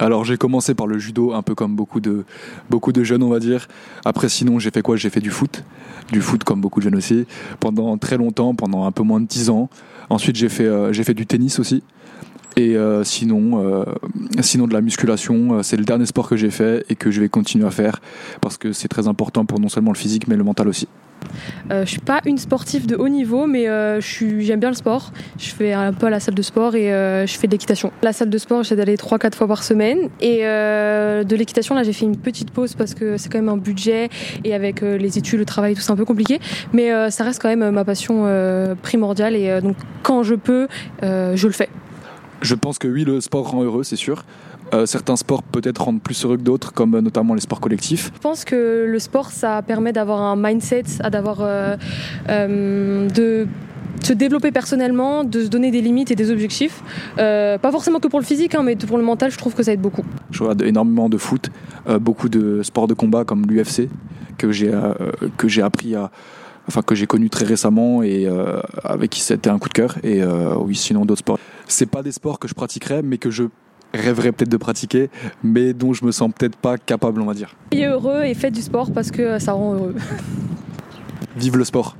Alors j'ai commencé par le judo, un peu comme beaucoup de, beaucoup de jeunes on va dire. Après sinon j'ai fait quoi? J'ai fait du foot, du foot comme beaucoup de jeunes aussi, pendant très longtemps, pendant un peu moins de 10 ans. Ensuite j'ai fait, euh, j'ai fait du tennis aussi. Et euh, sinon, euh, sinon de la musculation, euh, c'est le dernier sport que j'ai fait et que je vais continuer à faire parce que c'est très important pour non seulement le physique mais le mental aussi. Euh, je suis pas une sportive de haut niveau, mais j'aime bien le sport. Je fais un peu à la salle de sport et je fais de l'équitation. La salle de sport, j'essaie d'aller 3-4 fois par semaine. Et de l'équitation, là, j'ai fait une petite pause parce que c'est quand même un budget et avec les études, le travail, tout c'est un peu compliqué. Mais ça reste quand même ma passion primordiale et donc quand je peux, je le fais. Je pense que oui, le sport rend heureux, c'est sûr. Euh, certains sports peut-être rendent plus heureux que d'autres, comme euh, notamment les sports collectifs. Je pense que le sport, ça permet d'avoir un mindset, d'avoir euh, de se développer personnellement, de se donner des limites et des objectifs. Euh, pas forcément que pour le physique, hein, mais pour le mental, je trouve que ça aide beaucoup. Je regarde énormément de foot, euh, beaucoup de sports de combat comme l'UFC que j'ai euh, que j'ai appris à enfin que j'ai connu très récemment et avec qui c'était un coup de cœur et oui sinon d'autres sports. C'est pas des sports que je pratiquerais mais que je rêverais peut-être de pratiquer mais dont je me sens peut-être pas capable on va dire. Soyez heureux et faites du sport parce que ça rend heureux. Vive le sport.